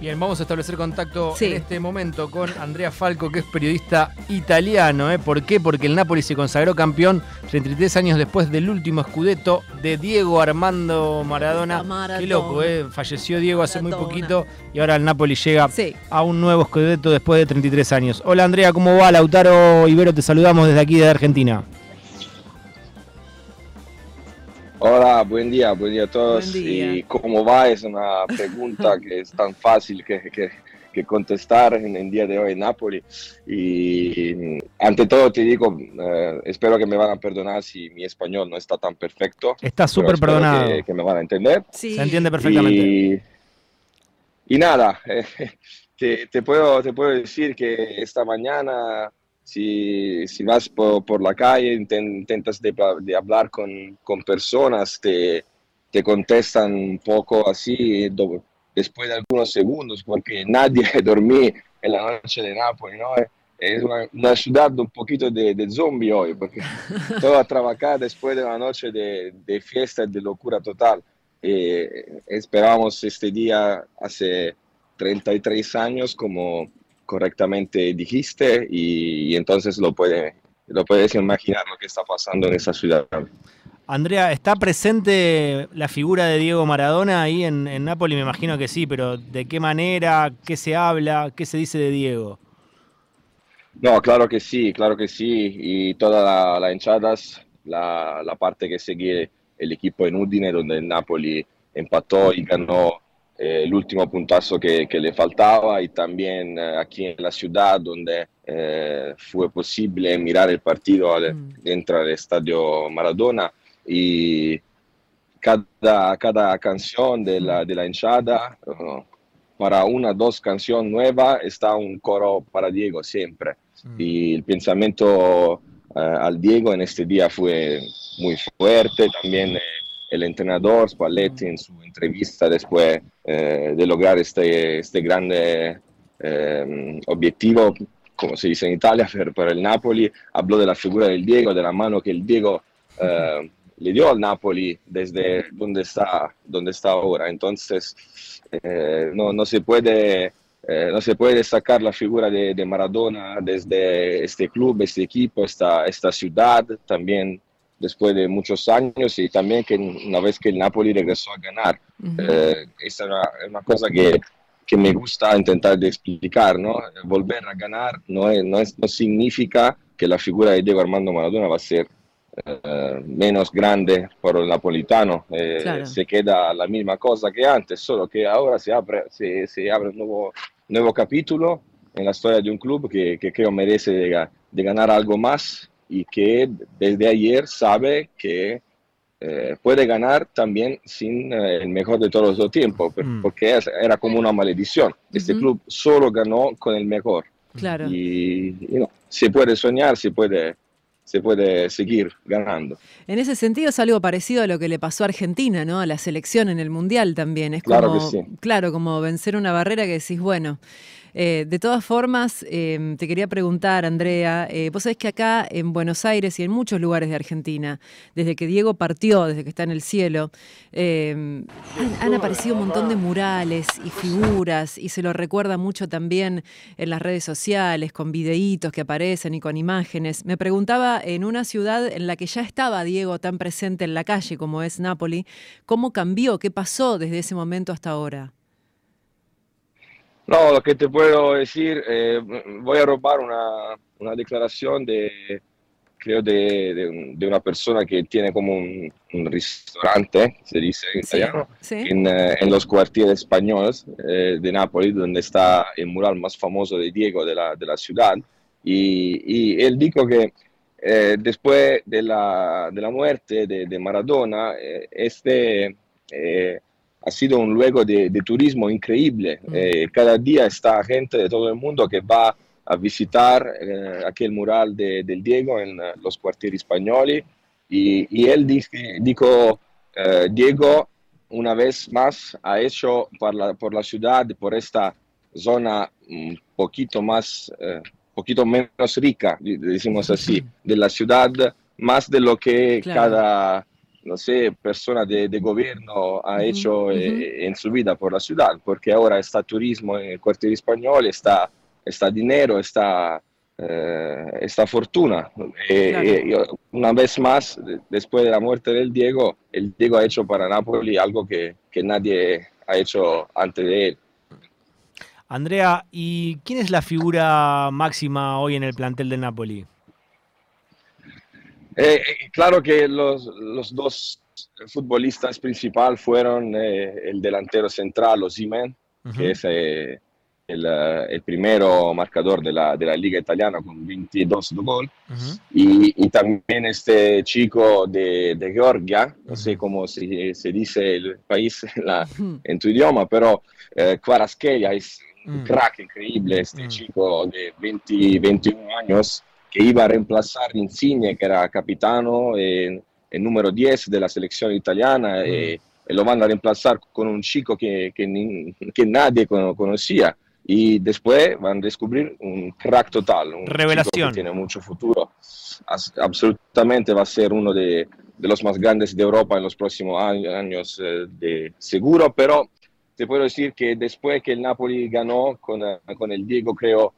Bien, vamos a establecer contacto en este momento con Andrea Falco, que es periodista italiano. ¿eh? ¿Por qué? Porque el Napoli se consagró campeón 33 años después del último scudetto de Diego Armando Maradona. Qué loco, ¿eh? Falleció Diego hace muy poquito y ahora el Napoli llega a un nuevo scudetto después de 33 años. Hola Andrea, ¿cómo va? Lautaro Ibero, te saludamos desde aquí de Argentina. Hola, buen día, buen día a todos. ¿Y cómo va? Es una pregunta que es tan fácil que, contestar en el día de hoy en Napoli. Y ante todo te digo, eh, espero que me van a perdonar si mi español no está tan perfecto. Está súper perdonado. Que, me van a entender. Sí. Se entiende perfectamente. Y, nada, te, puedo, te puedo decir que esta mañana si, si vas por, por, la calle, intentas de, de hablar con, con, personas, te, te contestan un poco así después de algunos segundos, porque nadie dormí en la noche de Nápoles, ¿no? Es una, una, ciudad un poquito de, de zombie hoy, porque todo a trabajar después de una noche de, de fiesta y de locura total. Eh, esperamos este día hace 33 años como correctamente dijiste y, entonces lo, puede, lo puedes imaginar lo que está pasando en esa ciudad. Andrea, ¿está presente la figura de Diego Maradona ahí en, en Nápoles? Me imagino que sí, pero ¿de qué manera? ¿Qué se habla? ¿Qué se dice de Diego? No, claro que sí, claro que sí. Y toda la, la hinchadas, la, la, parte que sigue el equipo en Udine, donde el Napoli empató y ganó eh, el último puntazo que, que, le faltaba y también eh, aquí en la ciudad donde eh, fue posible mirar el partido mm. dentro del estadio Maradona y cada, cada canción de la, de la hinchada, uh, para una o dos canciones nuevas está un coro para Diego siempre. Mm. Y el pensamiento al Diego en este día fue muy fuerte, también el entrenador Spalletti en su entrevista después eh, de lograr este, este grande eh, objetivo, como se dice en Italia, para el Napoli, habló de la figura del Diego, de la mano que el Diego eh, le dio al Napoli desde donde está, donde está ahora. Entonces, no, no, se puede... no se puede destacar la figura de, de, Maradona desde este club, este equipo, esta, esta ciudad, también después de muchos años y también que una vez que el Napoli regresó a ganar. Eh, esa es una, cosa que, que, me gusta intentar de explicar, ¿no? Volver a ganar no, es, no, es, no significa que la figura de Diego Armando Maradona va a ser eh, menos grande por el napolitano, eh, se queda la misma cosa que antes, solo que ahora se abre, se, se abre un nuevo, nuevo capítulo en la historia de un club que, que creo merece de, de ganar algo más y que desde ayer sabe que eh, puede ganar también sin eh, el mejor de todos los tiempos, mm. porque era como una maledición. Este club solo ganó con el mejor. Claro. Y, se puede soñar, se puede, se puede seguir ganando. En ese sentido es algo parecido a lo que le pasó a Argentina, ¿no? A la selección en el Mundial también. Es claro como, que sí. Claro, como vencer una barrera que decís, bueno, eh, de todas formas, em, te quería preguntar, Andrea, eh, vos sabés que acá en Buenos Aires y en muchos lugares de Argentina, desde que Diego partió, desde que está en el cielo, em, han, aparecido un montón de murales y figuras y se lo recuerda mucho también en las redes sociales, con videitos que aparecen y con imágenes. Me preguntaba en una ciudad en la que ya estaba Diego tan presente en la calle como es Nápoli, ¿cómo cambió? ¿Qué pasó desde ese momento hasta ahora? No, lo que te puedo decir, eh, voy a robar una, una declaración de, creo, de, de, una persona que tiene como un, un restaurante, se dice en italiano, En, eh, en, los cuarteles españoles eh, de Nápoles, donde está el mural más famoso de Diego de la, de la ciudad. Y, y, él dijo que después de la, de la muerte de, de Maradona, este ha sido un luego de, turismo increíble. Mm. Eh, cada día está gente de todo el mundo que va a visitar eh, aquel mural de, del Diego en eh, los cuarteles españoles. Y, él dijo, Diego una vez más ha hecho por la, por la ciudad, por esta zona un poquito más, poquito menos rica, decimos así, de la ciudad, más de lo que cada no sé, persona de, gobierno ha hecho eh, en su vida por la ciudad, porque ahora está turismo en el cuartel español, está, está dinero, está, eh, está fortuna. Eh, una vez más, después de la muerte del Diego, el Diego ha hecho para Napoli algo que, que nadie ha hecho antes de él. Andrea, ¿y quién es la figura máxima hoy en el plantel del Napoli? Eh, eh, claro que los, los, dos futbolistas principales fueron eh, el delantero central, Osimen, que es el, el, primero marcador de la, de la, Liga Italiana con 22 goles, y, y, también este chico de, de Georgia, no sé cómo se, se dice el país la, en tu idioma, pero eh, es un crack increíble, este chico de 20, 21 años que iba a reemplazar Insigne, que era capitano, el número 10 de la selección italiana, y, lo van a reemplazar con un chico que, que, que nadie conocía. Y después van a descubrir un crack total, un Revelación. que tiene mucho futuro. absolutamente va a ser uno de, de, los más grandes de Europa en los próximos años, eh, de seguro, pero te puedo decir que después que el Napoli ganó con, eh, con el Diego, creo,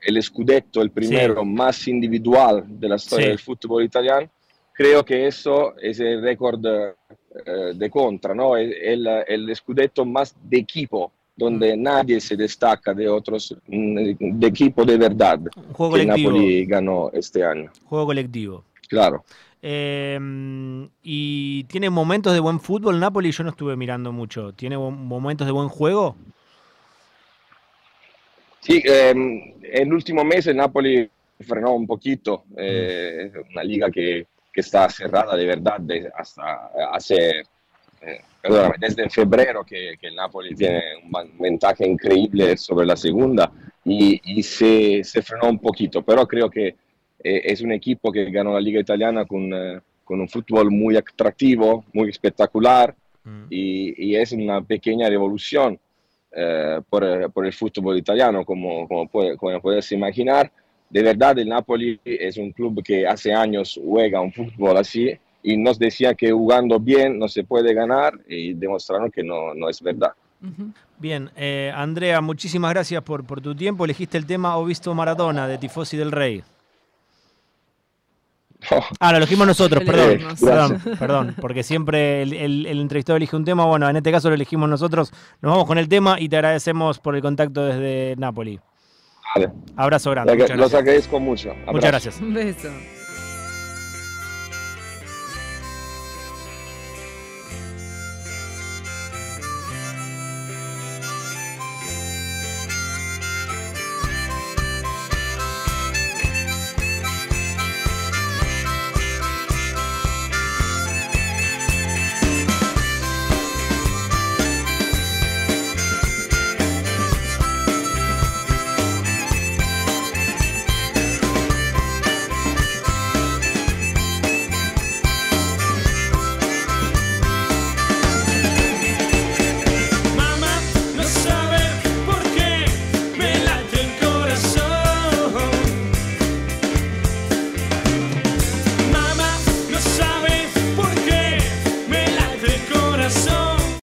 el Scudetto, el primero más individual de la historia del fútbol italiano, creo que eso es el récord eh, de contra, ¿no? El, el, Scudetto más de equipo, donde mm. nadie se destaca de otros, mm, de equipo de verdad, juego que Napoli ganó este año. Juego colectivo. Claro. Em, y tiene momentos de buen fútbol Napoli, yo no estuve mirando mucho. ¿Tiene momentos de buen juego? Sí, em, en el último mes el Napoli frenó un poquito. Eh, una liga que, que, está cerrada de verdad hasta hace, eh, desde febrero que, que, el Napoli tiene un ventaja increíble sobre la segunda y, y se, se, frenó un poquito, pero creo que eh, es un equipo que ganó la Liga Italiana con, eh, con un fútbol muy atractivo, muy espectacular mm. y, y, es una pequeña revolución eh, por, por, el fútbol italiano, como, como, puede, como puedes imaginar. De verdad, el Napoli es un club que hace años juega un fútbol así y nos decía que jugando bien no se puede ganar y demostraron que no, no es verdad. Bien, Andrea, muchísimas gracias por, por tu tiempo. Elegiste el tema Ho visto Maradona de Tifosi del Rey. Ah, lo elegimos nosotros, perdón, perdón, perdón, porque siempre el, el, entrevistado elige un tema, bueno, en este caso lo elegimos nosotros, nos vamos con el tema y te agradecemos por el contacto desde Nápoli. Abrazo grande. Los agradezco mucho. Muchas gracias. Un beso.